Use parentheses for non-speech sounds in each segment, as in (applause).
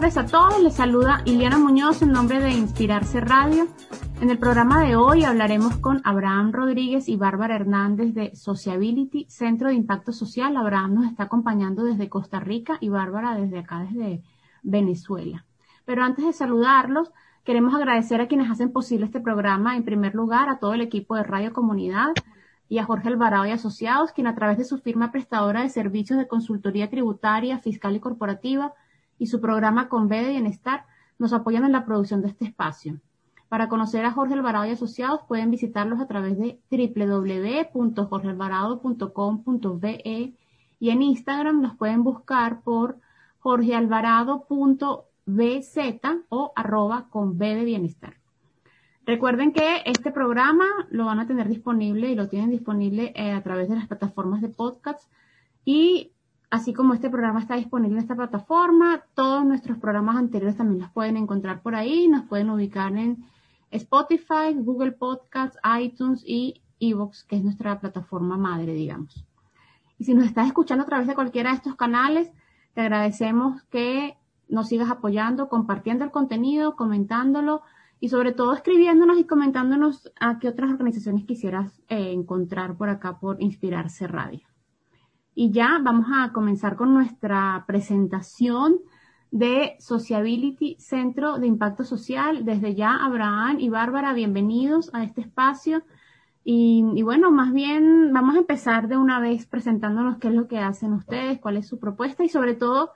Tardes a todos. Les saluda Iliana Muñoz en nombre de Inspirarse Radio. En el programa de hoy hablaremos con Abraham Rodríguez y Bárbara Hernández de Sociability, Centro de Impacto Social. Abraham nos está acompañando desde Costa Rica y Bárbara desde acá, desde Venezuela. Pero antes de saludarlos, queremos agradecer a quienes hacen posible este programa. En primer lugar, a todo el equipo de Radio Comunidad y a Jorge Alvarado y Asociados, quien a través de su firma prestadora de servicios de consultoría tributaria, fiscal y corporativa, y su programa Con B de Bienestar nos apoyan en la producción de este espacio. Para conocer a Jorge Alvarado y Asociados pueden visitarlos a través de www.jorgealvarado.com.be y en Instagram los pueden buscar por jorgealvarado.bz o arroba con B de Bienestar. Recuerden que este programa lo van a tener disponible y lo tienen disponible eh, a través de las plataformas de podcast y Así como este programa está disponible en esta plataforma, todos nuestros programas anteriores también los pueden encontrar por ahí. Nos pueden ubicar en Spotify, Google Podcasts, iTunes y Evox, que es nuestra plataforma madre, digamos. Y si nos estás escuchando a través de cualquiera de estos canales, te agradecemos que nos sigas apoyando, compartiendo el contenido, comentándolo y sobre todo escribiéndonos y comentándonos a qué otras organizaciones quisieras eh, encontrar por acá por Inspirarse Radio. Y ya vamos a comenzar con nuestra presentación de Sociability Centro de Impacto Social. Desde ya, Abraham y Bárbara, bienvenidos a este espacio. Y, bueno, más bien vamos a empezar de una vez presentándonos qué es lo que hacen ustedes, cuál es su propuesta y sobre todo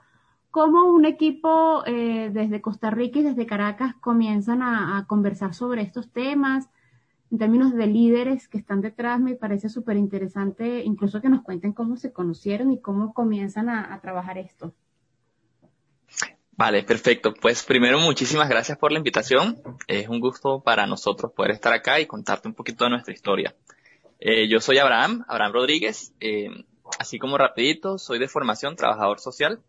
cómo un equipo eh, desde Costa Rica y desde Caracas comienzan a conversar sobre estos temas, en términos de líderes que están detrás, me parece súper interesante incluso que nos cuenten cómo se conocieron y cómo comienzan a, trabajar esto. Vale, perfecto. Pues primero muchísimas gracias por la invitación. Es un gusto para nosotros poder estar acá y contarte un poquito de nuestra historia. Eh, yo soy Abraham, Abraham Rodríguez. Eh, así como rapidito, soy de formación trabajador social.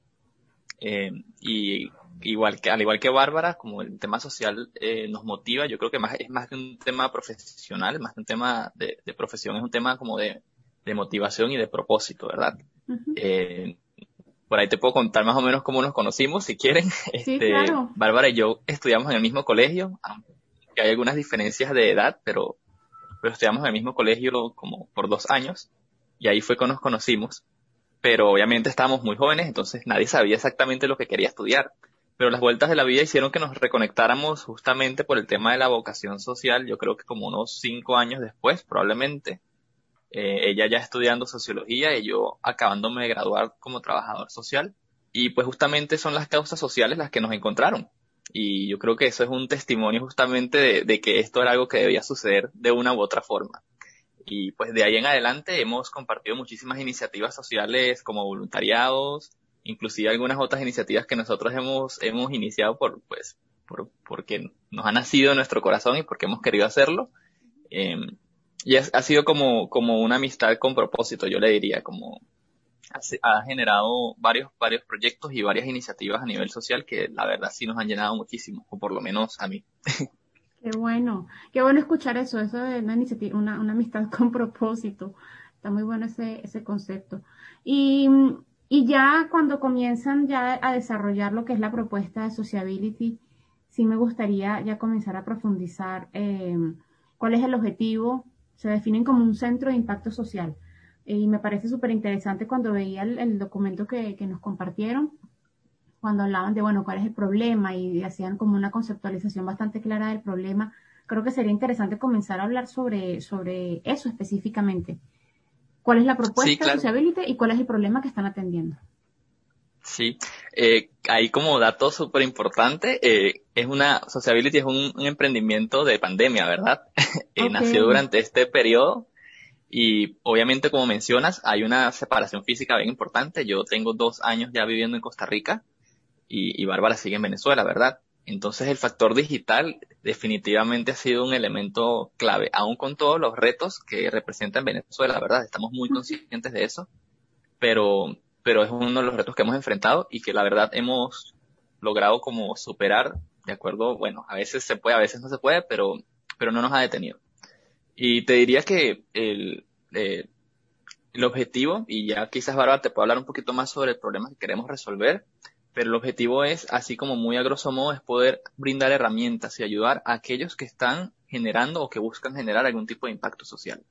Eh, y igual que, al igual que Bárbara, como el tema social eh, nos motiva, yo creo que más, es más que un tema profesional, más que un tema de, profesión, es un tema como de, motivación y de propósito, ¿verdad? eh, por ahí te puedo contar más o menos cómo nos conocimos, si quieren. (laughs) Sí, este, claro. Bárbara y yo estudiamos en el mismo colegio, aunque hay algunas diferencias de edad, pero, pero estudiamos en el mismo colegio como por dos años, y ahí fue que nos conocimos. Pero obviamente estábamos muy jóvenes, entonces nadie sabía exactamente lo que quería estudiar pero las vueltas de la vida hicieron que nos reconectáramos justamente por el tema de la vocación social, yo creo que como unos cinco años después, probablemente, eh, ella ya estudiando sociología y yo acabándome de graduar como trabajador social, y pues justamente son las causas sociales las que nos encontraron. Y yo creo que eso es un testimonio justamente de, de que esto era algo que debía suceder de una u otra forma. Y pues de ahí en adelante hemos compartido muchísimas iniciativas sociales como voluntariados, inclusive algunas otras iniciativas que nosotros hemos, hemos iniciado por, pues, por, porque nos ha nacido en nuestro corazón y porque hemos querido hacerlo. Em, y ha, sido como, como una amistad con propósito, yo le diría, como ha, generado varios, varios proyectos y varias iniciativas a nivel social que la verdad sí nos han llenado muchísimo, o por lo menos a mí. Qué bueno, qué bueno escuchar eso, eso de una iniciativa, una, una amistad (laughs) con propósito. Está muy bueno ese, ese concepto. Y y ya cuando comienzan ya a desarrollar lo que es la propuesta de sociability, sí me gustaría ya comenzar a profundizar eh, cuál es el objetivo. Se definen como un centro de impacto social. y me parece súper interesante cuando veía el, documento que, que, nos compartieron, cuando hablaban de, bueno, cuál es el problema y hacían como una conceptualización bastante clara del problema. Creo que sería interesante comenzar a hablar sobre, sobre eso específicamente cuál es la propuesta de Sociability y cuál es el problema que están atendiendo. Sí, eh, ahí como dato súper importante, eh, es una, Sociability es un, emprendimiento de pandemia, ¿verdad? (laughs) eh, Nació durante este periodo Y obviamente, como mencionas, hay una separación física bien importante. Yo tengo dos años ya viviendo en Costa Rica y, y Bárbara sigue en Venezuela, ¿verdad? Entonces el factor digital definitivamente ha sido un elemento clave, aún con todos los retos que representa en Venezuela, ¿verdad? Estamos muy conscientes de eso, pero, pero es uno de los retos que hemos enfrentado y que la verdad hemos logrado como superar, de acuerdo, bueno, a veces se puede, a veces no se puede, pero, pero no nos ha detenido. Y te diría que el, eh, el objetivo, y ya quizás Bárbara te puedo hablar un poquito más sobre el problema que queremos resolver, pero el objetivo es, así como muy a grosso modo, es poder brindar herramientas y ayudar a aquellos que están generando o que buscan generar algún tipo de impacto social.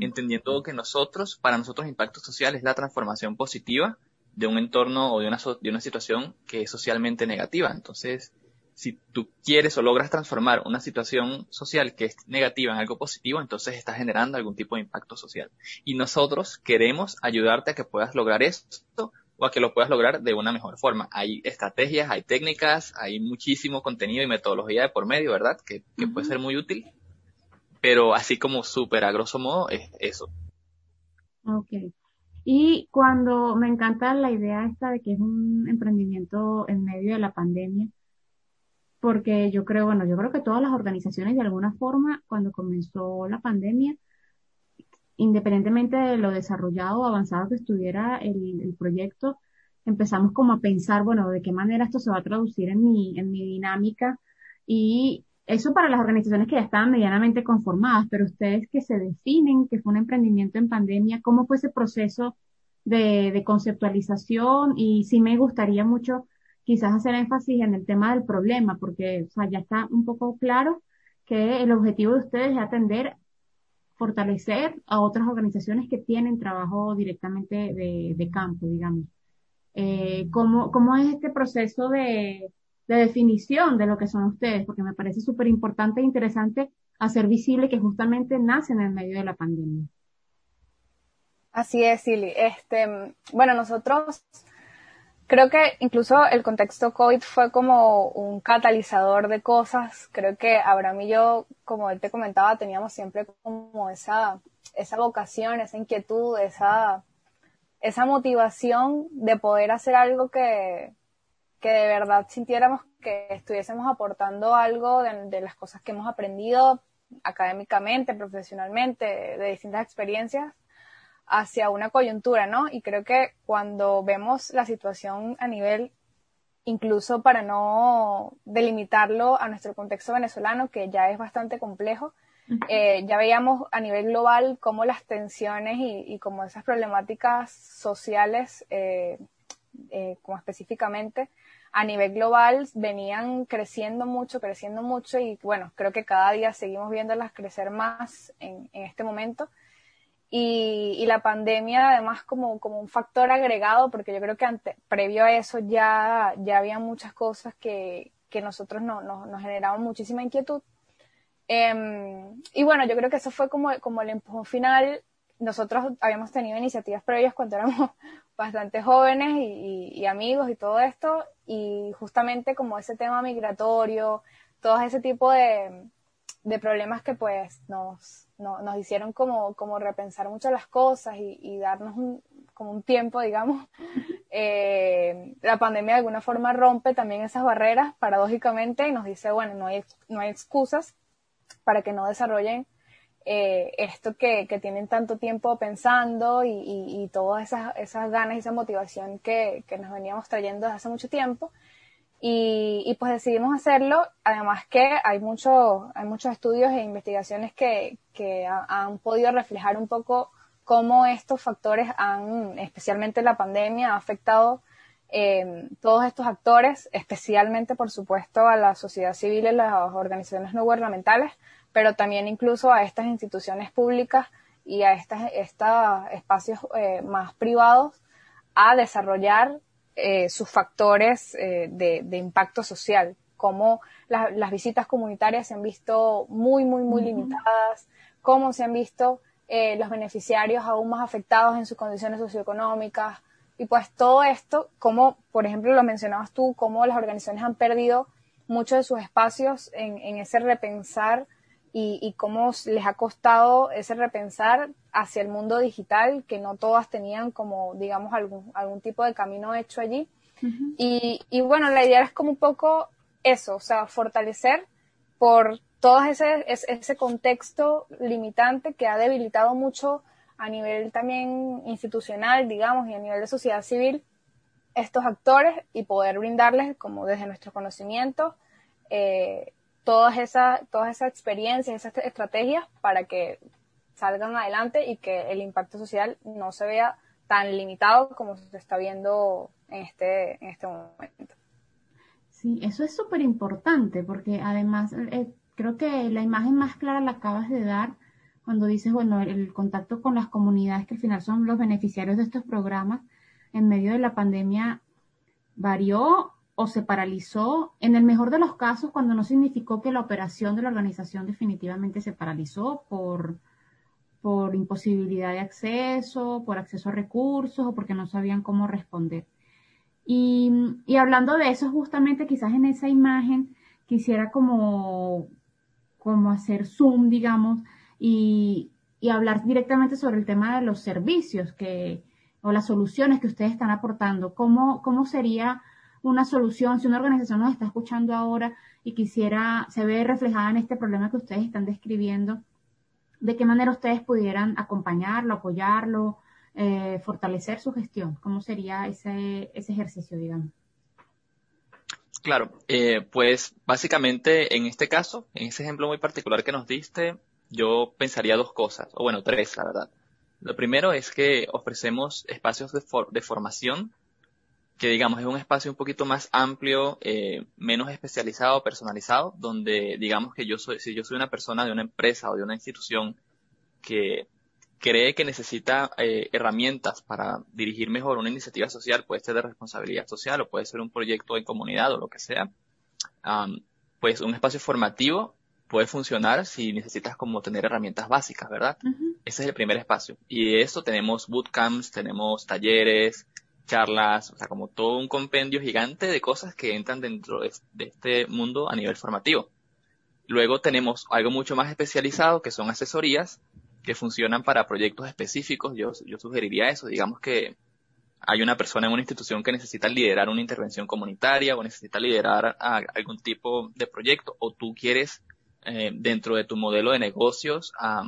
Entendiendo que nosotros, para nosotros impacto social es la transformación positiva de un entorno o de una, de una situación que es socialmente negativa. Entonces, si tú quieres o logras transformar una situación social que es negativa en algo positivo, entonces estás generando algún tipo de impacto social. Y nosotros queremos ayudarte a que puedas lograr esto o a que lo puedas lograr de una mejor forma. Hay estrategias, hay técnicas, hay muchísimo contenido y metodología de por medio, ¿verdad? Que, puede ser muy útil. Pero así como súper a grosso modo es eso. Ok. Y cuando me encanta la idea esta de que es un emprendimiento en medio de la pandemia, porque yo creo, bueno, yo creo que todas las organizaciones de alguna forma, cuando comenzó la pandemia, independientemente de lo desarrollado o avanzado que estuviera el, proyecto, empezamos como a pensar, bueno, de qué manera esto se va a traducir en mi, en mi dinámica y eso para las organizaciones que ya estaban medianamente conformadas, pero ustedes que se definen que fue un emprendimiento en pandemia, ¿cómo fue ese proceso de, de conceptualización? Y sí me gustaría mucho quizás hacer énfasis en el tema del problema, porque ya está un poco claro que el objetivo de ustedes es atender fortalecer a otras organizaciones que tienen trabajo directamente de, campo, digamos. Eh, ¿cómo, ¿Cómo es este proceso de, de definición de lo que son ustedes? Porque me parece súper importante e interesante hacer visible que justamente nacen en medio de la pandemia. Así es, Silly. Este, bueno, nosotros Creo que incluso el contexto COVID fue como un catalizador de cosas. Creo que Abraham y yo, como él te comentaba, teníamos siempre como esa, esa vocación, esa inquietud, esa, esa motivación de poder hacer algo que, que de verdad sintiéramos que estuviésemos aportando algo de, de las cosas que hemos aprendido académicamente, profesionalmente, de distintas experiencias hacia una coyuntura, ¿no? Y creo que cuando vemos la situación a nivel, incluso para no delimitarlo a nuestro contexto venezolano, que ya es bastante complejo, eh, ya veíamos a nivel global cómo las tensiones y, y como esas problemáticas sociales, eh, eh, como específicamente, a nivel global venían creciendo mucho, creciendo mucho y bueno, creo que cada día seguimos viéndolas crecer más en, en este momento y, la pandemia además como, como un factor agregado, porque yo creo que previo a eso ya, ya había muchas cosas que, que nosotros no, no, nos generaban muchísima inquietud. Eh, y bueno, yo creo que eso fue como, como el empujón final. Nosotros habíamos tenido iniciativas previas cuando éramos (laughs) bastante jóvenes y amigos y todo esto, y justamente como ese tema migratorio, todo ese tipo de, de problemas que pues nos, no, nos hicieron como, como repensar mucho las cosas y, y darnos un, como un tiempo, digamos. (laughs) Eh, la pandemia de alguna forma rompe también esas barreras, paradójicamente, y nos dice, bueno, no hay, no hay excusas para que no desarrollen eh, esto que, que, tienen tanto tiempo pensando y, y, y todas esas, esas ganas y esa motivación que, que nos veníamos trayendo desde hace mucho tiempo. Y, y, pues decidimos hacerlo, además que hay, mucho, hay muchos estudios e investigaciones que, que han podido reflejar un poco cómo estos factores han, especialmente la pandemia, ha afectado eh, todos estos actores, especialmente, por supuesto, a la sociedad civil y las organizaciones no gubernamentales, pero también incluso a estas instituciones públicas y a estos espacios eh, más privados a desarrollar eh, sus factores eh, de, de, impacto social, como la, las visitas comunitarias se han visto muy, muy, muy uh -huh. limitadas, cómo se han visto eh, los beneficiarios aún más afectados en sus condiciones socioeconómicas, y pues todo esto, como por ejemplo lo mencionabas tú, cómo las organizaciones han perdido muchos de sus espacios en, en ese repensar y, cómo les ha costado ese repensar hacia el mundo digital, que no todas tenían como, digamos, algún, algún tipo de camino hecho allí. y, y, bueno, la idea es como un poco eso, o sea, fortalecer por todo ese, ese contexto limitante que ha debilitado mucho a nivel también institucional, digamos, y a nivel de sociedad civil, estos actores y poder brindarles, como desde nuestro conocimiento, eh, todas esas todas esas experiencias, esas estrategias para que salgan adelante y que el impacto social no se vea tan limitado como se está viendo en este, en este momento. Sí, eso es súper importante porque además eh, creo que la imagen más clara la acabas de dar cuando dices, bueno, el contacto con las comunidades que al final son los beneficiarios de estos programas en medio de la pandemia varió o se paralizó, en el mejor de los casos, cuando no significó que la operación de la organización definitivamente se paralizó por, por imposibilidad de acceso, por acceso a recursos o porque no sabían cómo responder. Y, y hablando de eso, justamente quizás en esa imagen quisiera como, como hacer zoom, digamos, y, y hablar directamente sobre el tema de los servicios que, o las soluciones que ustedes están aportando. ¿Cómo, cómo sería una solución si una organización nos está escuchando ahora y quisiera, se ve reflejada en este problema que ustedes están describiendo? ¿De qué manera ustedes pudieran acompañarlo, apoyarlo, eh, fortalecer su gestión? ¿Cómo sería ese, ese ejercicio, digamos? Claro, eh, pues básicamente en este caso, en ese ejemplo muy particular que nos diste, yo pensaría dos cosas, o bueno, tres, la verdad. Lo primero es que ofrecemos espacios de, de formación, que digamos es un espacio un poquito más amplio, eh, menos especializado, personalizado, donde digamos que yo soy, si yo soy una persona de una empresa o de una institución que cree que necesita eh, herramientas para dirigir mejor una iniciativa social, puede ser de responsabilidad social o puede ser un proyecto en comunidad o lo que sea, pues un espacio formativo puede funcionar si necesitas como tener herramientas básicas, ¿verdad? Ese es el primer espacio. Y de eso tenemos bootcamps, tenemos talleres, charlas, o sea, como todo un compendio gigante de cosas que entran dentro de, este mundo a nivel formativo. Luego tenemos algo mucho más especializado que son asesorías que funcionan para proyectos específicos. Yo, yo sugeriría eso. Digamos que hay una persona en una institución que necesita liderar una intervención comunitaria o necesita liderar algún tipo de proyecto o tú quieres eh, dentro de tu modelo de negocios a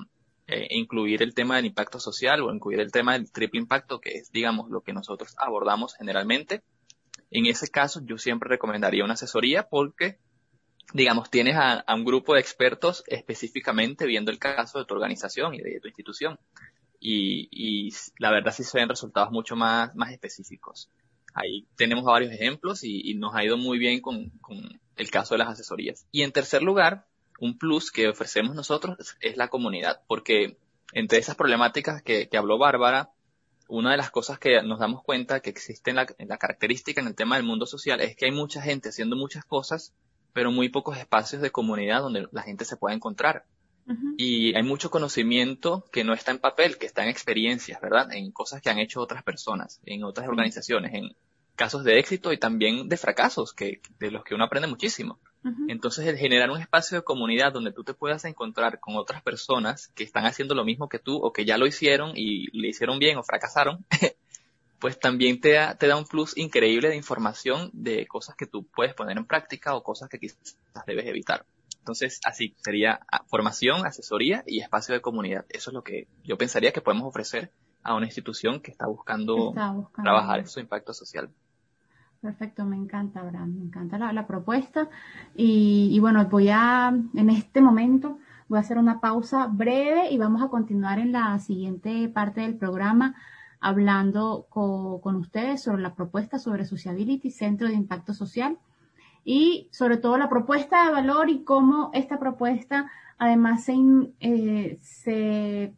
eh, incluir el tema del impacto social o incluir el tema del triple impacto, que es, digamos, lo que nosotros abordamos generalmente. En ese caso, yo siempre recomendaría una asesoría porque, digamos, tienes a, un grupo de expertos específicamente viendo el caso de tu organización y de tu institución. Y, la verdad sí se ven resultados mucho más, más específicos. Ahí tenemos varios ejemplos y, nos ha ido muy bien con, con el caso de las asesorías. Y en tercer lugar, un plus que ofrecemos nosotros es la comunidad, porque entre esas problemáticas que, habló Bárbara, una de las cosas que nos damos cuenta que existe en la, característica en el tema del mundo social es que hay mucha gente haciendo muchas cosas, pero muy pocos espacios de comunidad donde la gente se pueda encontrar. Y hay mucho conocimiento que no está en papel, que está en experiencias, ¿verdad? En cosas que han hecho otras personas, en otras organizaciones, en casos de éxito y también de fracasos, que, de los que uno aprende muchísimo. Entonces, el generar un espacio de comunidad donde tú te puedas encontrar con otras personas que están haciendo lo mismo que tú o que ya lo hicieron y le hicieron bien o fracasaron, (laughs) pues también te da, te da un plus increíble de información de cosas que tú puedes poner en práctica o cosas que quizás debes evitar. Entonces, así sería ah, formación, asesoría y espacio de comunidad. Eso es lo que yo pensaría que podemos ofrecer a una institución que está buscando, trabajar en su impacto social. Perfecto, me encanta, Abraham, me encanta la, propuesta. Y, bueno, voy a, en este momento, voy a hacer una pausa breve y vamos a continuar en la siguiente parte del programa hablando con ustedes sobre la propuesta sobre Sociability, Centro de Impacto Social, y sobre todo la propuesta de valor y cómo esta propuesta además se, eh, se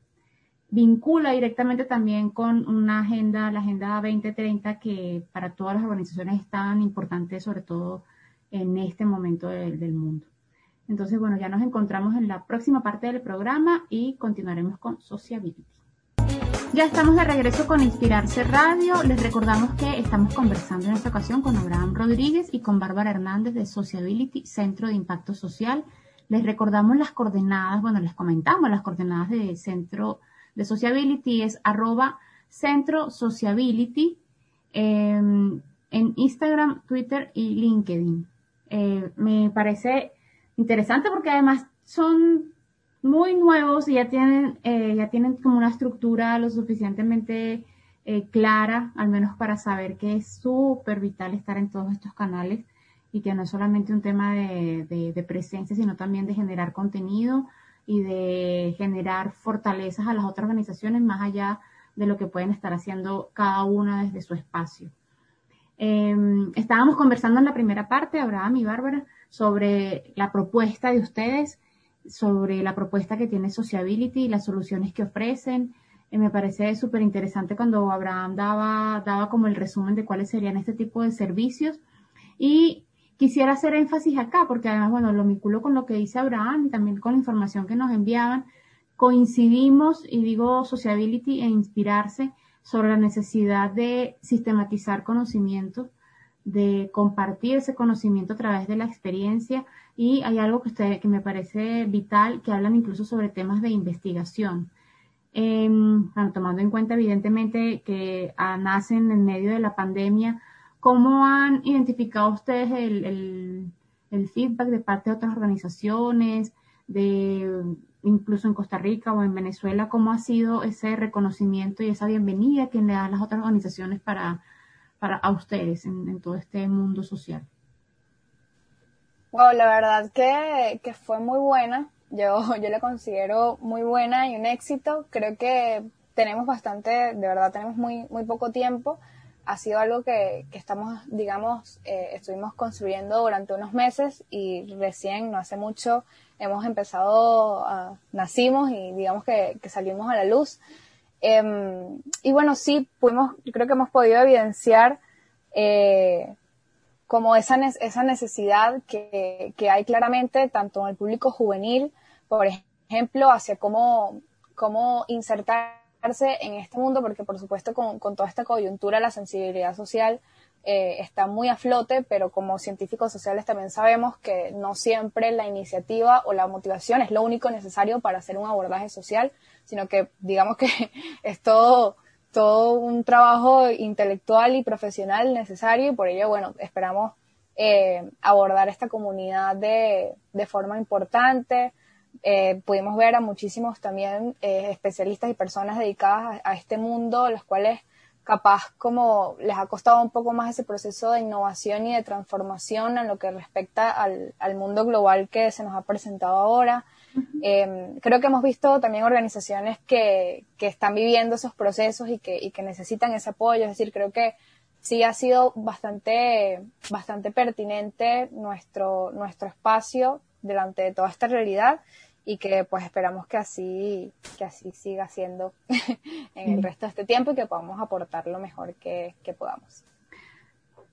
vincula directamente también con una agenda, la Agenda 2030, que para todas las organizaciones es tan importante, sobre todo en este momento del mundo. Entonces, bueno, ya nos encontramos en la próxima parte del programa y continuaremos con Sociability. Ya estamos de regreso con Inspirarse Radio. Les recordamos que estamos conversando en esta ocasión con Abraham Rodríguez y con Bárbara Hernández de Sociability, Centro de Impacto Social Les recordamos las coordenadas, bueno, les comentamos las coordenadas de Centro de Sociability, es arroba Centro Sociability em, en Instagram, Twitter y LinkedIn. Eh, me parece interesante porque además son muy nuevos y ya tienen, eh, ya tienen como una estructura lo suficientemente eh, clara, al menos para saber que es súper vital estar en todos estos canales y que no es solamente un tema de, de, presencia, sino también de generar contenido y de generar fortalezas a las otras organizaciones más allá de lo que pueden estar haciendo cada una desde su espacio. Em, estábamos conversando en la primera parte, Abraham y Bárbara, sobre la propuesta de ustedes, sobre la propuesta que tiene Sociability y las soluciones que ofrecen. Eh, me parece súper interesante cuando Abraham daba, daba como el resumen de cuáles serían este tipo de servicios. Y Quisiera hacer énfasis acá, porque además, bueno, lo vinculo con lo que dice Abraham y también con la información que nos enviaban. Coincidimos, y digo sociability e inspirarse sobre la necesidad de sistematizar conocimiento, de compartir ese conocimiento a través de la experiencia. Y hay algo que, usted, que me parece vital, que hablan incluso sobre temas de investigación. Em, tomando en cuenta evidentemente que ah, nacen en medio de la pandemia, ¿Cómo han identificado ustedes el, feedback de parte de otras organizaciones, de incluso en Costa Rica o en Venezuela? ¿Cómo ha sido ese reconocimiento y esa bienvenida que le dan las otras organizaciones para, para a ustedes en, todo este mundo social? Wow, la verdad que, que fue muy buena. Yo, (laughs) yo la considero muy buena y un éxito. Creo que tenemos bastante, de verdad tenemos muy, muy poco tiempo ha sido algo que, que estamos, digamos, eh, estuvimos construyendo durante unos meses y recién, no hace mucho, hemos empezado, nacimos y digamos que, que, salimos a la luz. Em, y bueno, sí, pudimos, yo creo que hemos podido evidenciar eh, como esa, esa necesidad que, que hay claramente tanto en el público juvenil, por ejemplo, hacia cómo, cómo insertar en este mundo porque por supuesto con, toda esta coyuntura la sensibilidad social eh, está muy a flote, pero como científicos sociales también sabemos que no siempre la iniciativa o la motivación es lo único necesario para hacer un abordaje social, sino que digamos que (laughs) es todo, todo un trabajo intelectual y profesional necesario y por ello, bueno, esperamos eh, abordar esta comunidad de, de forma importante, eh, pudimos ver a muchísimos también eh, especialistas y personas dedicadas a, este mundo, los cuales capaz como les ha costado un poco más ese proceso de innovación y de transformación en lo que respecta al, mundo global que se nos ha presentado ahora. Em, creo que hemos visto también organizaciones que, que están viviendo esos procesos y que, y que necesitan ese apoyo, es decir, creo que sí ha sido bastante, bastante pertinente nuestro, nuestro espacio delante de toda esta realidad y que pues esperamos que así, que así siga siendo (laughs) en el resto de este tiempo y que podamos aportar lo mejor que, podamos.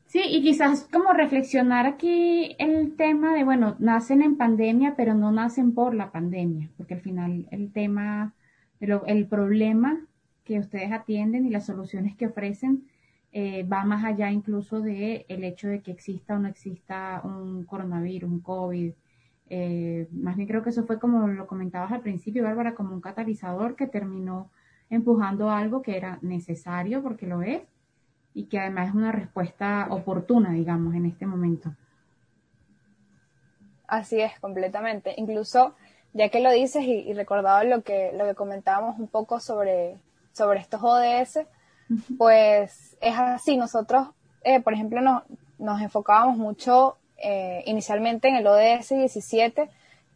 Sí, y quizás como reflexionar aquí el tema de, bueno, nacen en pandemia, pero no nacen por la pandemia, porque al final el tema, el, el problema que ustedes atienden y las soluciones que ofrecen eh, va más allá incluso de el hecho de que exista o no exista un coronavirus, un COVID, eh, más bien creo que eso fue como lo comentabas al principio, Bárbara, como un catalizador que terminó empujando algo que era necesario, porque lo es, y que además es una respuesta oportuna, digamos, en este momento. Así es, completamente. Incluso, ya que lo dices y, recordaba lo que, lo que comentábamos un poco sobre, sobre estos ODS, pues es así, nosotros, eh, por ejemplo, nos enfocábamos mucho eh, inicialmente en el ODS 17,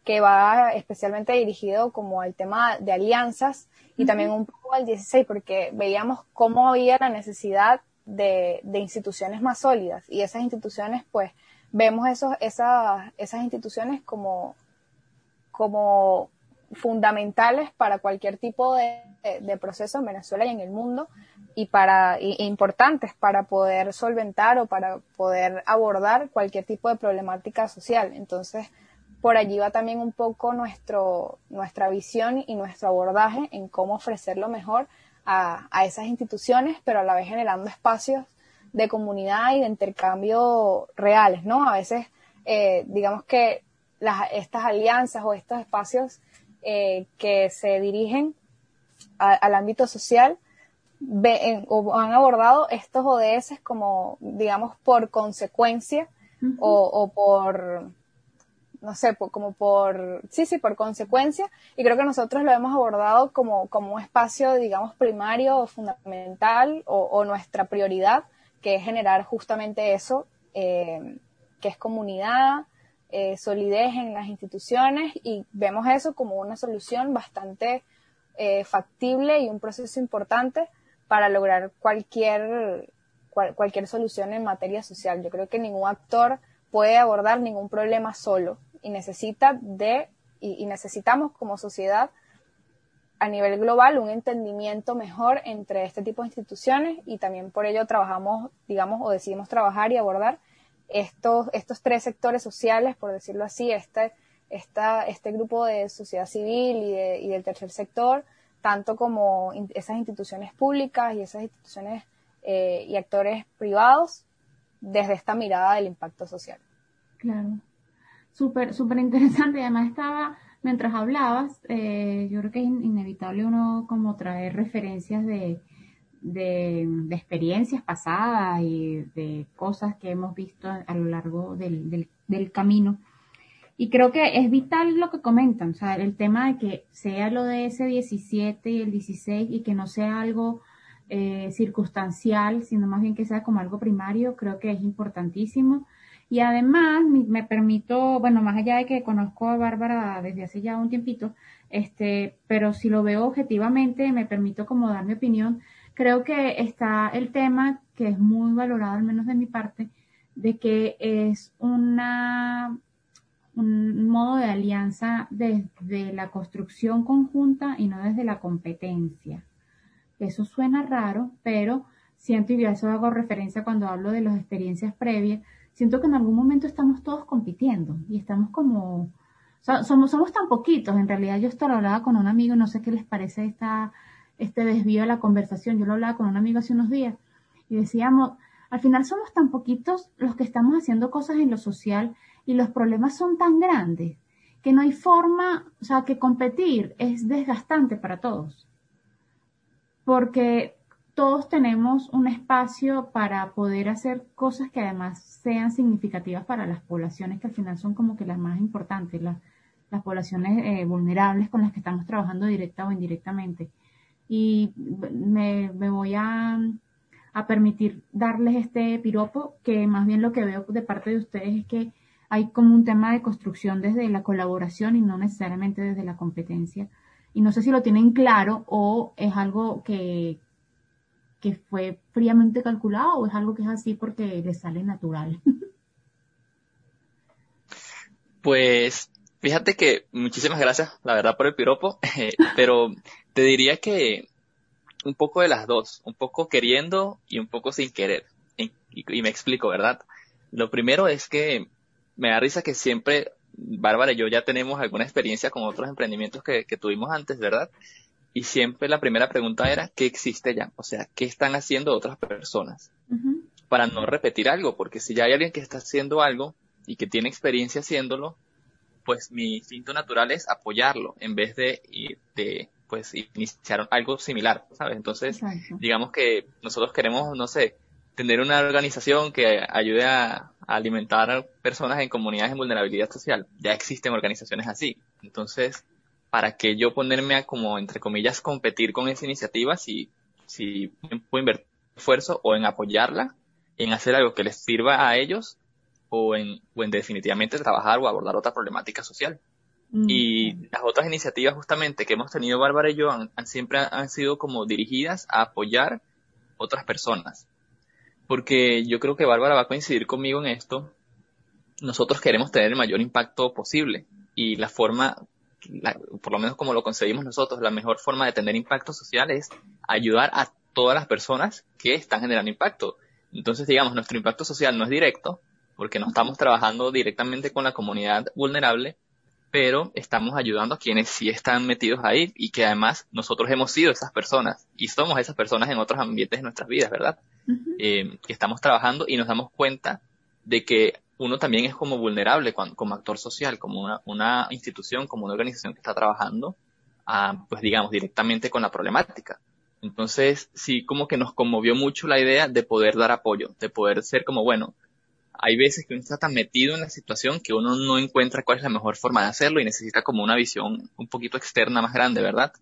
que va especialmente dirigido como al tema de alianzas y también un poco al 16, porque veíamos cómo había la necesidad de, instituciones más sólidas. Y esas instituciones, pues, vemos esos, esas, esas instituciones como, como fundamentales para cualquier tipo de, proceso en Venezuela y en el mundo y para importantes para poder solventar o para poder abordar cualquier tipo de problemática social. Entonces, por allí va también un poco nuestro, nuestra visión y nuestro abordaje en cómo ofrecer lo mejor a, esas instituciones, pero a la vez generando espacios de comunidad y de intercambio reales, ¿no? A veces, eh, digamos que las, estas alianzas o estos espacios eh, que se dirigen al ámbito social o han abordado estos ODS como, digamos, por consecuencia o, por, no sé, como por, sí, sí, por consecuencia. Y creo que nosotros lo hemos abordado como, como un espacio, digamos, primario o fundamental o, nuestra prioridad, que es generar justamente eso, eh, que es comunidad, eh, solidez en las instituciones y vemos eso como una solución bastante eh, factible y un proceso importante para lograr cualquier, cualquier solución en materia social. Yo creo que ningún actor puede abordar ningún problema solo y necesita de, y, necesitamos como sociedad a nivel global un entendimiento mejor entre este tipo de instituciones y también por ello trabajamos, digamos, o decidimos trabajar y abordar estos, estos tres sectores sociales, por decirlo así, este, esta, este grupo de sociedad civil y, de, y del tercer sector, tanto como esas instituciones públicas y esas instituciones eh, y actores privados desde esta mirada del impacto social. Claro, súper, súper interesante. Además estaba, mientras hablabas, eh, yo creo que es inevitable uno como traer referencias de, de, experiencias pasadas y de cosas que hemos visto a lo largo del, del, del camino y creo que es vital lo que comentan, o sea, el tema de que sea lo de ese 17 y el 16 y que no sea algo eh, circunstancial, sino más bien que sea como algo primario, creo que es importantísimo. Y además me permito, bueno, más allá de que conozco a Bárbara desde hace ya un tiempito, este, pero si lo veo objetivamente, me permito como dar mi opinión. Creo que está el tema que es muy valorado, al menos de mi parte, de que es una un modo de alianza desde la construcción conjunta y no desde la competencia. Eso suena raro, pero siento, y a eso hago referencia cuando hablo de las experiencias previas, siento que en algún momento estamos todos compitiendo y estamos como, somos, somos tan poquitos, en realidad yo esto lo hablaba con un amigo, no sé qué les parece esta, este desvío de la conversación, yo lo hablaba con un amigo hace unos días y decíamos, al final somos tan poquitos los que estamos haciendo cosas en lo social y los problemas son tan grandes que no hay forma, o sea, que competir es desgastante para todos. Porque todos tenemos un espacio para poder hacer cosas que además sean significativas para las poblaciones que al final son como que las más importantes, las, las poblaciones eh, vulnerables con las que estamos trabajando directa o indirectamente. Y me, voy a, a permitir darles este piropo, que más bien lo que veo de parte de ustedes es que hay como un tema de construcción desde la colaboración y no necesariamente desde la competencia. Y no sé si lo tienen claro o es algo que, que fue fríamente calculado o es algo que es así porque les sale natural. Pues fíjate que muchísimas gracias, la verdad, por el piropo, (laughs) pero te diría que un poco de las dos, un poco queriendo y un poco sin querer. y me explico, ¿verdad? Lo primero es que me da risa que siempre, Bárbara y yo ya tenemos alguna experiencia con otros emprendimientos que, tuvimos antes, ¿verdad? Y siempre la primera pregunta era, ¿qué existe ya? O sea, ¿qué están haciendo otras personas? Para no repetir algo, porque si ya hay alguien que está haciendo algo y que tiene experiencia haciéndolo, pues mi instinto natural es apoyarlo en vez de, de pues iniciar algo similar, ¿sabes? Entonces, digamos que nosotros queremos, no sé, tener una organización que ayude a, alimentar a personas en comunidades en vulnerabilidad social. Ya existen organizaciones así. Entonces, ¿para qué yo ponerme a como, entre comillas, competir con esa iniciativa si, si puedo invertir esfuerzo o en apoyarla, en hacer algo que les sirva a ellos o en, o en definitivamente trabajar o abordar otra problemática social? Mm. Y las otras iniciativas justamente que hemos tenido Bárbara y yo han, siempre han sido como dirigidas a apoyar otras personas porque yo creo que Bárbara va a coincidir conmigo en esto. Nosotros queremos tener el mayor impacto posible y la forma, por lo menos como lo concebimos nosotros, la mejor forma de tener impacto social es ayudar a todas las personas que están generando impacto. Entonces, digamos, nuestro impacto social no es directo, porque no estamos trabajando directamente con la comunidad vulnerable, pero estamos ayudando a quienes sí están metidos ahí y que además nosotros hemos sido esas personas y somos esas personas en otros ambientes de nuestras vidas, ¿verdad? Eh, que estamos trabajando y nos damos cuenta de que uno también es como vulnerable como actor social, como una, una, institución, como una organización que está trabajando, ah, pues digamos, directamente con la problemática. Entonces, sí, como que nos conmovió mucho la idea de poder dar apoyo, de poder ser como, bueno, hay veces que uno está tan metido en la situación que uno no encuentra cuál es la mejor forma de hacerlo y necesita como una visión un poquito externa más grande, ¿verdad?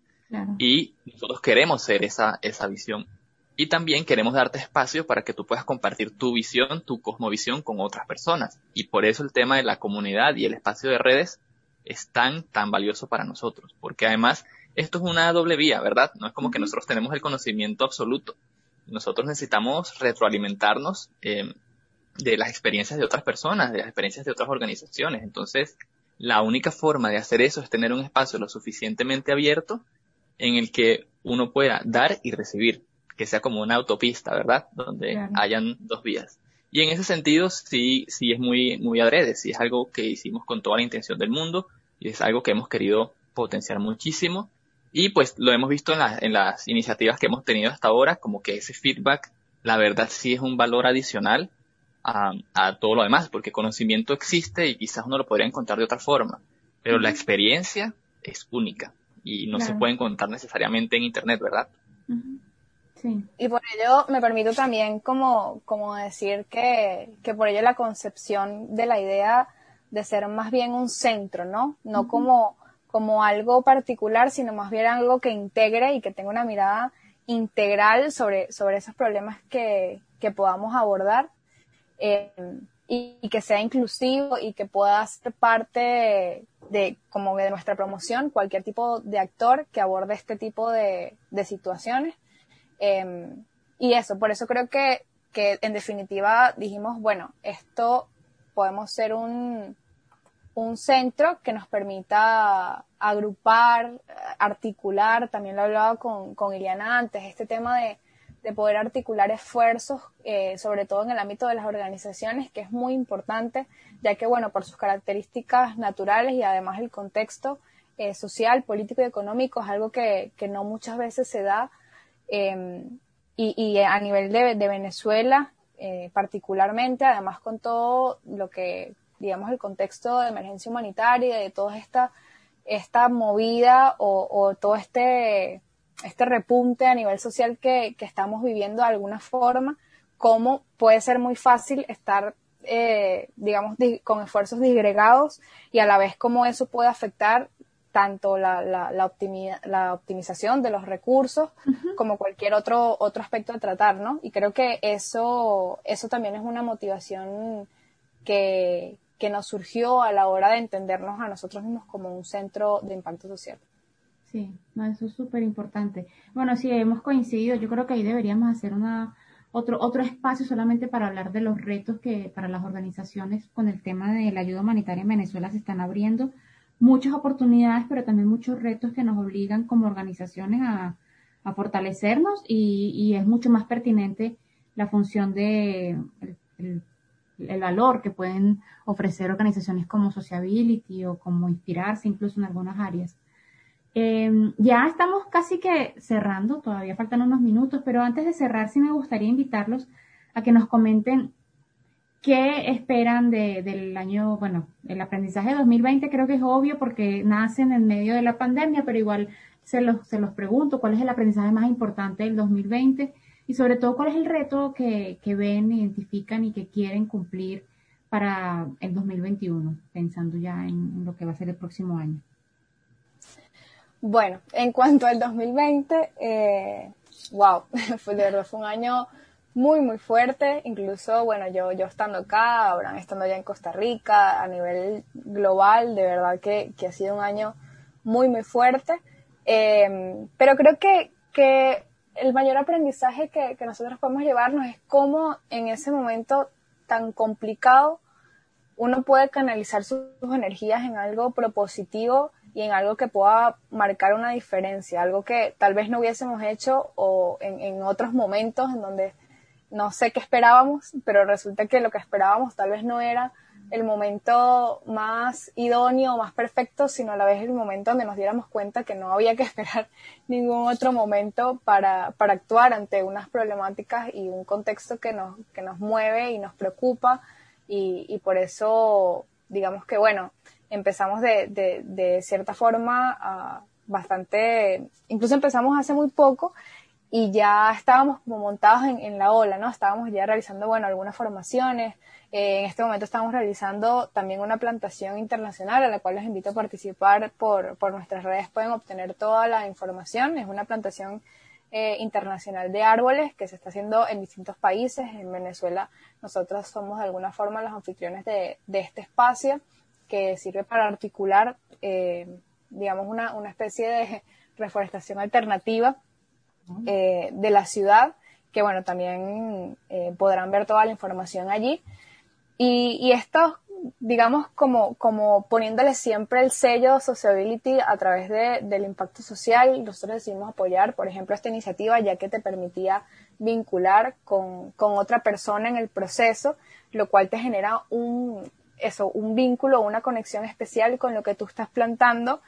Y nosotros queremos ser esa, esa visión. Y también queremos darte espacio para que tú puedas compartir tu visión, tu cosmovisión con otras personas. Y por eso el tema de la comunidad y el espacio de redes es tan, tan valioso para nosotros. Porque además, esto es una doble vía, ¿verdad? No es como que nosotros tenemos el conocimiento absoluto. Nosotros necesitamos retroalimentarnos eh, de las experiencias de otras personas, de las experiencias de otras organizaciones. Entonces, la única forma de hacer eso es tener un espacio lo suficientemente abierto en el que uno pueda dar y recibir, que sea como una autopista, ¿verdad? Donde hayan dos vías. Y en ese sentido sí, sí es muy, muy adrede, sí es algo que hicimos con toda la intención del mundo y es algo que hemos querido potenciar muchísimo. Y pues lo hemos visto en, en las iniciativas que hemos tenido hasta ahora, como que ese feedback, la verdad sí es un valor adicional a, a, todo lo demás, porque conocimiento existe y quizás uno lo podría encontrar de otra forma, pero la experiencia es única y no se puede encontrar necesariamente en Internet, ¿verdad? Sí. Y por ello me permito también como, como decir que, que por ello la concepción de la idea de ser más bien un centro, ¿no? No como, como algo particular, sino más bien algo que integre y que tenga una mirada integral sobre, sobre esos problemas que, que podamos abordar eh, y, que sea inclusivo y que pueda ser parte de, como de nuestra promoción, cualquier tipo de actor que aborde este tipo de, situaciones. Em, y eso, por eso creo que, que en definitiva dijimos, bueno, esto podemos ser un, un centro que nos permita agrupar, articular, también lo hablaba con, con Iliana antes, este tema de, de poder articular esfuerzos, eh, sobre todo en el ámbito de las organizaciones, que es muy importante, ya que, bueno, por sus características naturales y además el contexto eh, social, político y económico es algo que, que no muchas veces se da. Em, y, y, a nivel de, de Venezuela, eh, particularmente, además con todo lo que, digamos, el contexto de emergencia humanitaria, de toda esta, esta movida o, o todo este este repunte a nivel social que, estamos viviendo de alguna forma, cómo puede ser muy fácil estar, eh, digamos, con esfuerzos disgregados y a la vez cómo eso puede afectar tanto la, la, la, optimización de los recursos como cualquier otro, otro aspecto a tratar, ¿no? Y creo que eso, eso también es una motivación que, que nos surgió a la hora de entendernos a nosotros mismos como un centro de impacto social. Sí, no, eso es súper importante. Bueno, sí, hemos coincidido. Yo creo que ahí deberíamos hacer una, otro, otro espacio solamente para hablar de los retos que para las organizaciones con el tema de la ayuda humanitaria en Venezuela se están abriendo. Muchas oportunidades, pero también muchos retos que nos obligan como organizaciones a, a fortalecernos y, y, es mucho más pertinente la función de el, el, valor que pueden ofrecer organizaciones como Sociability o como inspirarse incluso en algunas áreas. Em, ya estamos casi que cerrando, todavía faltan unos minutos, pero antes de cerrar sí me gustaría invitarlos a que nos comenten qué esperan de, del año, bueno, el aprendizaje 2020 creo que es obvio porque nacen en medio de la pandemia, pero igual se los, se los pregunto, ¿cuál es el aprendizaje más importante del 2020? Y sobre todo, ¿cuál es el reto que ven, identifican y que quieren cumplir para el 2021, pensando ya en lo que va a ser el próximo año? Bueno, en cuanto al 2020, eh, wow, (laughs) fue, de verdad fue un año muy, muy fuerte. Incluso, bueno, yo, yo estando acá, ahora estando ya en Costa Rica, a nivel global, de verdad que, que ha sido un año muy, muy fuerte. Eh, pero creo que, que el mayor aprendizaje que, que nosotros podemos llevarnos es cómo en ese momento tan complicado uno puede canalizar sus energías en algo propositivo y en algo que pueda marcar una diferencia, algo que tal vez no hubiésemos hecho o en, en otros momentos en donde no sé qué esperábamos, pero resulta que lo que esperábamos tal vez no era el momento más idóneo, más perfecto, sino a la vez el momento donde nos diéramos cuenta que no había que (laughs) esperar ningún otro momento para, para actuar ante unas problemáticas y un contexto que nos, que nos mueve y nos preocupa. Y, por eso, digamos que, bueno, empezamos de, de, cierta forma bastante, incluso empezamos hace muy poco y ya estábamos como montados en, la ola, ¿no? Estábamos ya realizando, bueno, algunas formaciones. Eh, en este momento estamos realizando también una plantación internacional a la cual les invito a participar por, por nuestras redes. Pueden obtener toda la información. Es una plantación eh, internacional de árboles que se está haciendo en distintos países. En Venezuela nosotros somos de alguna forma los anfitriones de, de este espacio que sirve para articular, eh, digamos, una, una especie de (laughs) reforestación alternativa eh, de la ciudad, que bueno, también eh, podrán ver toda la información allí. Y, y esto, digamos, como, como poniéndole siempre el sello Sociability a través de, del impacto social, nosotros decidimos apoyar, por ejemplo, esta iniciativa, ya que te permitía vincular con, con otra persona en el proceso, lo cual te genera un, eso, un vínculo, una conexión especial con lo que tú estás plantando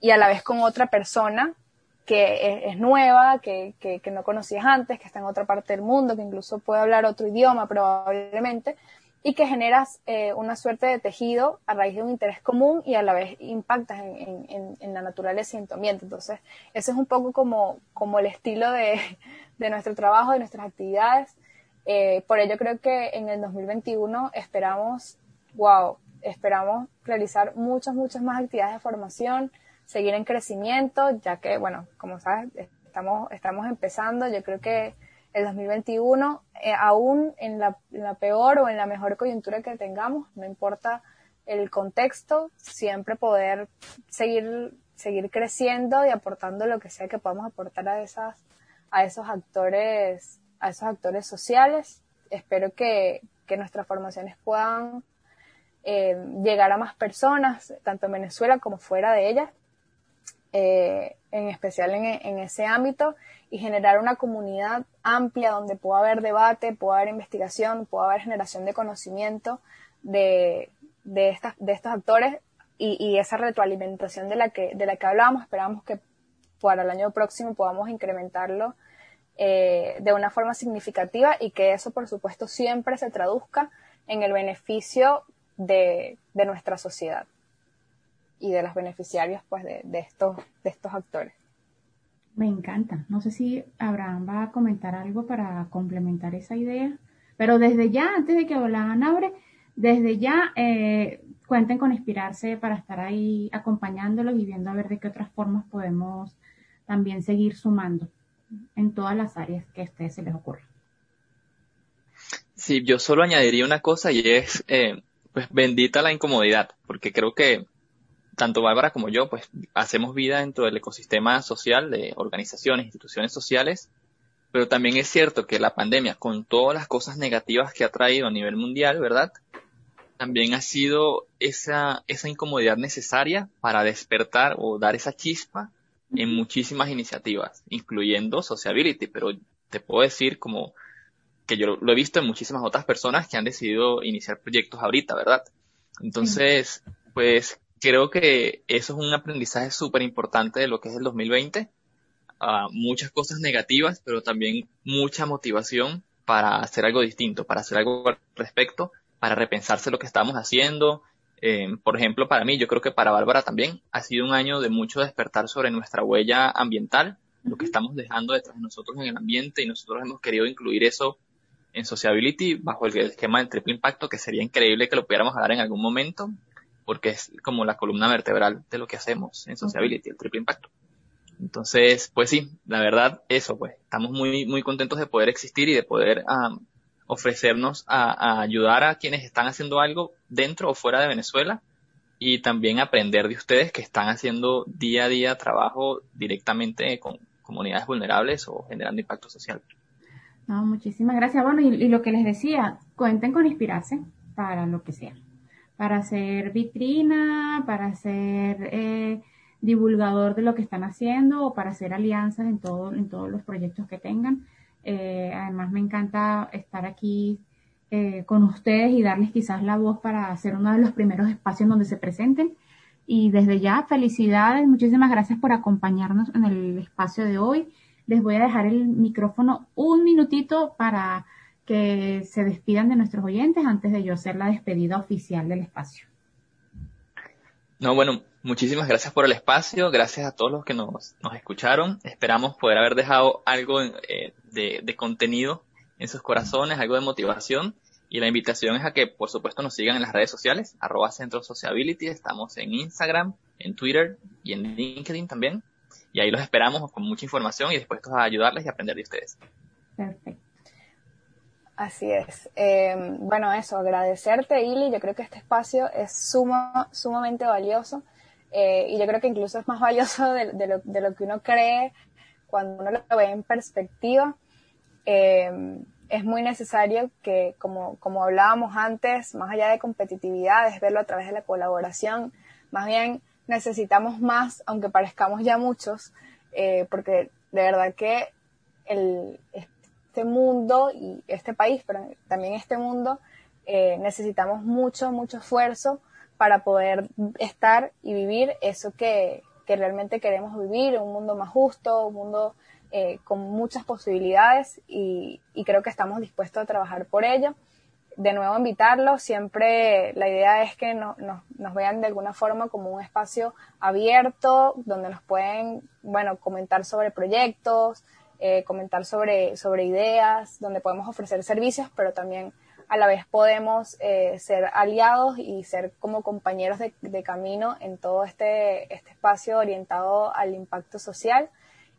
y a la vez con otra persona que es, nueva, que, que, que, no conocías antes, que está en otra parte del mundo, que incluso puede hablar otro idioma probablemente, y que generas eh, una suerte de tejido a raíz de un interés común y a la vez impactas en, en, en la naturaleza y en tu ambiente. Entonces, ese es un poco como, como el estilo de, (laughs) de nuestro trabajo, de nuestras actividades. Eh, por ello creo que en el 2021 esperamos, wow, esperamos realizar muchas, muchas más actividades de formación, seguir en crecimiento, ya que, bueno, como sabes, estamos, estamos empezando. Yo creo que el 2021, eh, aún en la, peor o en la mejor coyuntura que tengamos, no importa el contexto, siempre poder seguir, seguir creciendo y aportando lo que sea que podamos aportar a esas, a esos actores, a esos actores sociales. Espero que, que nuestras formaciones puedan eh, llegar a más personas, tanto en Venezuela como fuera de ella, eh, en especial en, ese ámbito, y generar una comunidad amplia donde pueda haber debate, pueda haber investigación, pueda haber generación de conocimiento de, de, estas, de estos actores y, esa retroalimentación de la que, de la que hablábamos. Esperamos que para el año próximo podamos incrementarlo eh, de una forma significativa y que eso, por supuesto, siempre se traduzca en el beneficio de nuestra sociedad y de los beneficiarios pues de, estos, de estos actores. Me encanta. No sé si Abraham va a comentar algo para complementar esa idea, pero desde ya, antes de que hablaran abre, desde ya eh, cuenten con inspirarse para estar ahí acompañándolos y viendo a ver de qué otras formas podemos también seguir sumando en todas las áreas que a ustedes se les ocurra. Sí, yo solo añadiría una cosa y es, eh, pues bendita la incomodidad, porque creo que tanto Bárbara como yo, pues hacemos vida dentro del ecosistema social de organizaciones, instituciones sociales, pero también es cierto que la pandemia, con todas las cosas negativas que ha traído a nivel mundial, ¿verdad? También ha sido esa, esa incomodidad necesaria para despertar o dar esa chispa en muchísimas iniciativas, incluyendo Sociability, pero te puedo decir como que yo lo he visto en muchísimas otras personas que han decidido iniciar proyectos ahorita, ¿verdad? Entonces, pues creo que eso es un aprendizaje súper importante de lo que es el 2020. Ah, muchas cosas negativas, pero también mucha motivación para hacer algo distinto, para hacer algo al respecto, para repensarse lo que estamos haciendo. Eh, por ejemplo, para mí, yo creo que para Bárbara también ha sido un año de mucho despertar sobre nuestra huella ambiental, lo que estamos dejando detrás de nosotros en el ambiente y nosotros hemos querido incluir eso en Sociability bajo el esquema del triple impacto, que sería increíble que lo pudiéramos dar en algún momento porque es como la columna vertebral de lo que hacemos en Sociability, el triple impacto. Entonces, pues sí, la verdad, eso, pues, estamos muy, muy contentos de poder existir y de poder ofrecernos a, ayudar a quienes están haciendo algo dentro o fuera de Venezuela y también aprender de ustedes que están haciendo día a día trabajo directamente con comunidades vulnerables o generando impacto social. Muchísimas gracias. Bueno, y lo que les decía, cuenten con inspirarse para lo que sea para ser vitrina, para ser eh, divulgador de lo que están haciendo o para hacer alianzas en, en todos los proyectos que tengan. Eh, además me encanta estar aquí eh, con ustedes y darles quizás la voz para hacer uno de los primeros espacios donde se presenten. Y desde ya, felicidades, muchísimas gracias por acompañarnos en el espacio de hoy. Les voy a dejar el micrófono un minutito para que se despidan de nuestros oyentes antes de yo hacer la despedida oficial del espacio. No, bueno, muchísimas gracias por el espacio, gracias a todos los que nos, nos escucharon. Esperamos poder haber dejado algo eh, de, contenido en sus corazones, algo de motivación. Y la invitación es a que, por supuesto, nos sigan en las redes sociales, arroba Centro Sociability. Estamos en Instagram, en Twitter y en LinkedIn también. Y ahí los esperamos con mucha información y dispuestos a ayudarles y aprender de ustedes. Perfecto. Así es. Eh, bueno, eso, agradecerte, Ili. Yo creo que este espacio es suma, sumamente valioso eh, y yo creo que incluso es más valioso de, de, lo, de, lo, que uno cree cuando uno lo ve en perspectiva. Eh, es muy necesario que, como, como hablábamos antes, más allá de competitividad, es verlo a través de la colaboración. Más bien necesitamos más, aunque parezcamos ya muchos, eh, porque de verdad que el, este mundo y este país, pero también este mundo, eh, necesitamos mucho, mucho esfuerzo para poder estar y vivir eso que, que realmente queremos vivir, un mundo más justo, un mundo eh, con muchas posibilidades y, y, creo que estamos dispuestos a trabajar por ello. De nuevo, invitarlos. Siempre la idea es que no, no, nos vean de alguna forma como un espacio abierto donde nos pueden, bueno, comentar sobre proyectos, eh, comentar sobre, sobre ideas, donde podemos ofrecer servicios, pero también a la vez podemos eh, ser aliados y ser como compañeros de, de, camino en todo este, este espacio orientado al impacto social.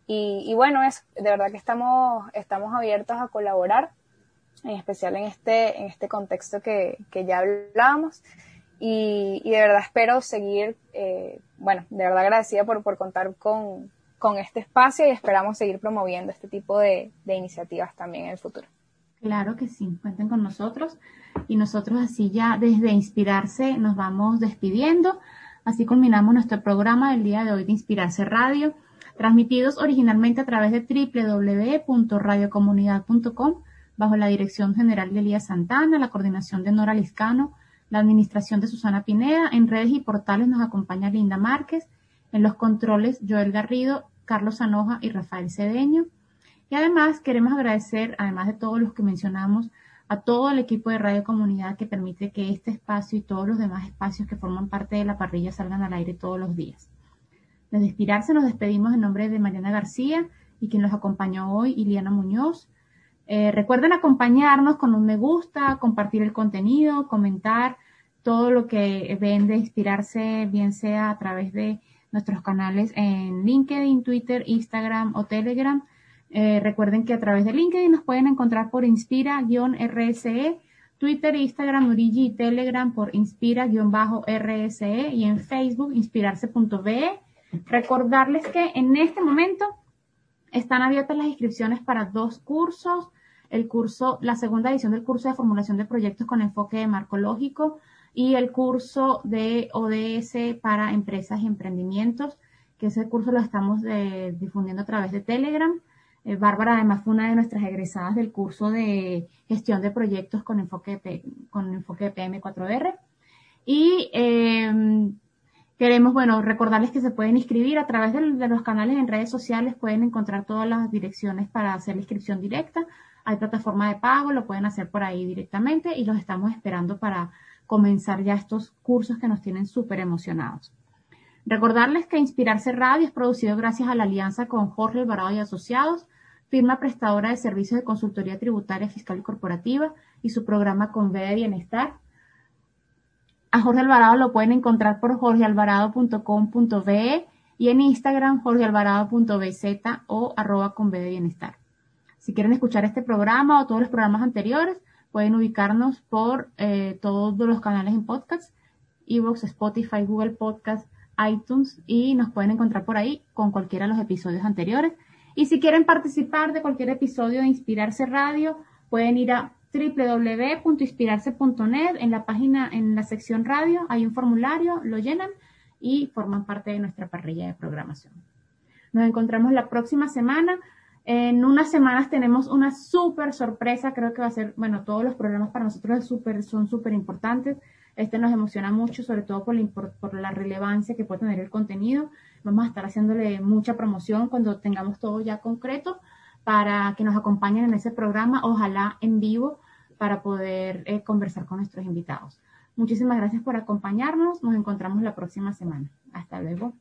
Y, y, bueno, es de verdad que estamos, estamos abiertos a colaborar, en especial en este, en este contexto que, que ya hablábamos. Y, y, de verdad espero seguir, eh, bueno, de verdad agradecida por, por contar con, con este espacio y esperamos seguir promoviendo este tipo de, de, iniciativas también en el futuro. Claro que sí, cuenten con nosotros y nosotros así ya desde Inspirarse nos vamos despidiendo. Así culminamos nuestro programa del día de hoy de Inspirarse Radio, transmitidos originalmente a través de www.radiocomunidad.com bajo la dirección general de Elías Santana, la coordinación de Nora Liscano, la administración de Susana Pineda. En redes y portales nos acompaña Linda Márquez, en los controles Joel Garrido Carlos Anoja y Rafael Cedeño. Y además queremos agradecer, además de todos los que mencionamos, a todo el equipo de Radio Comunidad que permite que este espacio y todos los demás espacios que forman parte de la parrilla salgan al aire todos los días. Desde Inspirarse nos despedimos en nombre de Mariana García y quien nos acompañó hoy, Iliana Muñoz. Eh, recuerden acompañarnos con un me gusta, compartir el contenido, comentar todo lo que ven de Inspirarse, bien sea a través de nuestros canales en LinkedIn, Twitter, Instagram o Telegram. Eh, recuerden que a través de LinkedIn nos pueden encontrar por inspira-rse, Twitter, Instagram, Urigi y Telegram por inspira-rse y en Facebook inspirarse.be. Recordarles que en este momento están abiertas las inscripciones para dos cursos. El curso, la segunda edición del curso de formulación de proyectos con enfoque de marco lógico y el curso de ODS para empresas y emprendimientos, que ese curso lo estamos eh, difundiendo a través de Telegram. Eh, Bárbara además fue una de nuestras egresadas del curso de gestión de proyectos con enfoque con enfoque de PM4R. Y eh, queremos, bueno, recordarles que se pueden inscribir a través de, los canales en redes sociales, pueden encontrar todas las direcciones para hacer la inscripción directa. Hay plataforma de pago, lo pueden hacer por ahí directamente y los estamos esperando para comenzar ya estos cursos que nos tienen súper emocionados. Recordarles que Inspirarse Radio es producido gracias a la alianza con Jorge Alvarado y Asociados, firma prestadora de servicios de consultoría tributaria, fiscal y corporativa, y su programa con B de Bienestar. A Jorge Alvarado lo pueden encontrar por jorgealvarado.com.be y en Instagram jorgealvarado.bz o arroba con B de Bienestar. Si quieren escuchar este programa o todos los programas anteriores, Pueden ubicarnos por eh, todos los canales en podcast, Evox, Spotify, Google Podcast, iTunes y nos pueden encontrar por ahí con cualquiera de los episodios anteriores. Y si quieren participar de cualquier episodio de Inspirarse Radio, pueden ir a www.inspirarse.net en la página, en la sección radio, hay un formulario, lo llenan y forman parte de nuestra parrilla de programación. Nos encontramos la próxima semana en unas semanas tenemos una súper sorpresa, creo que va a ser, bueno, todos los programas para nosotros super, son súper importantes. Este nos emociona mucho, sobre todo por la, por la relevancia que puede tener el contenido. Vamos a estar haciéndole mucha promoción cuando tengamos todo ya concreto, para que nos acompañen en ese programa, ojalá en vivo, para poder eh, conversar con nuestros invitados. Muchísimas gracias por acompañarnos. Nos encontramos la próxima semana. Hasta luego.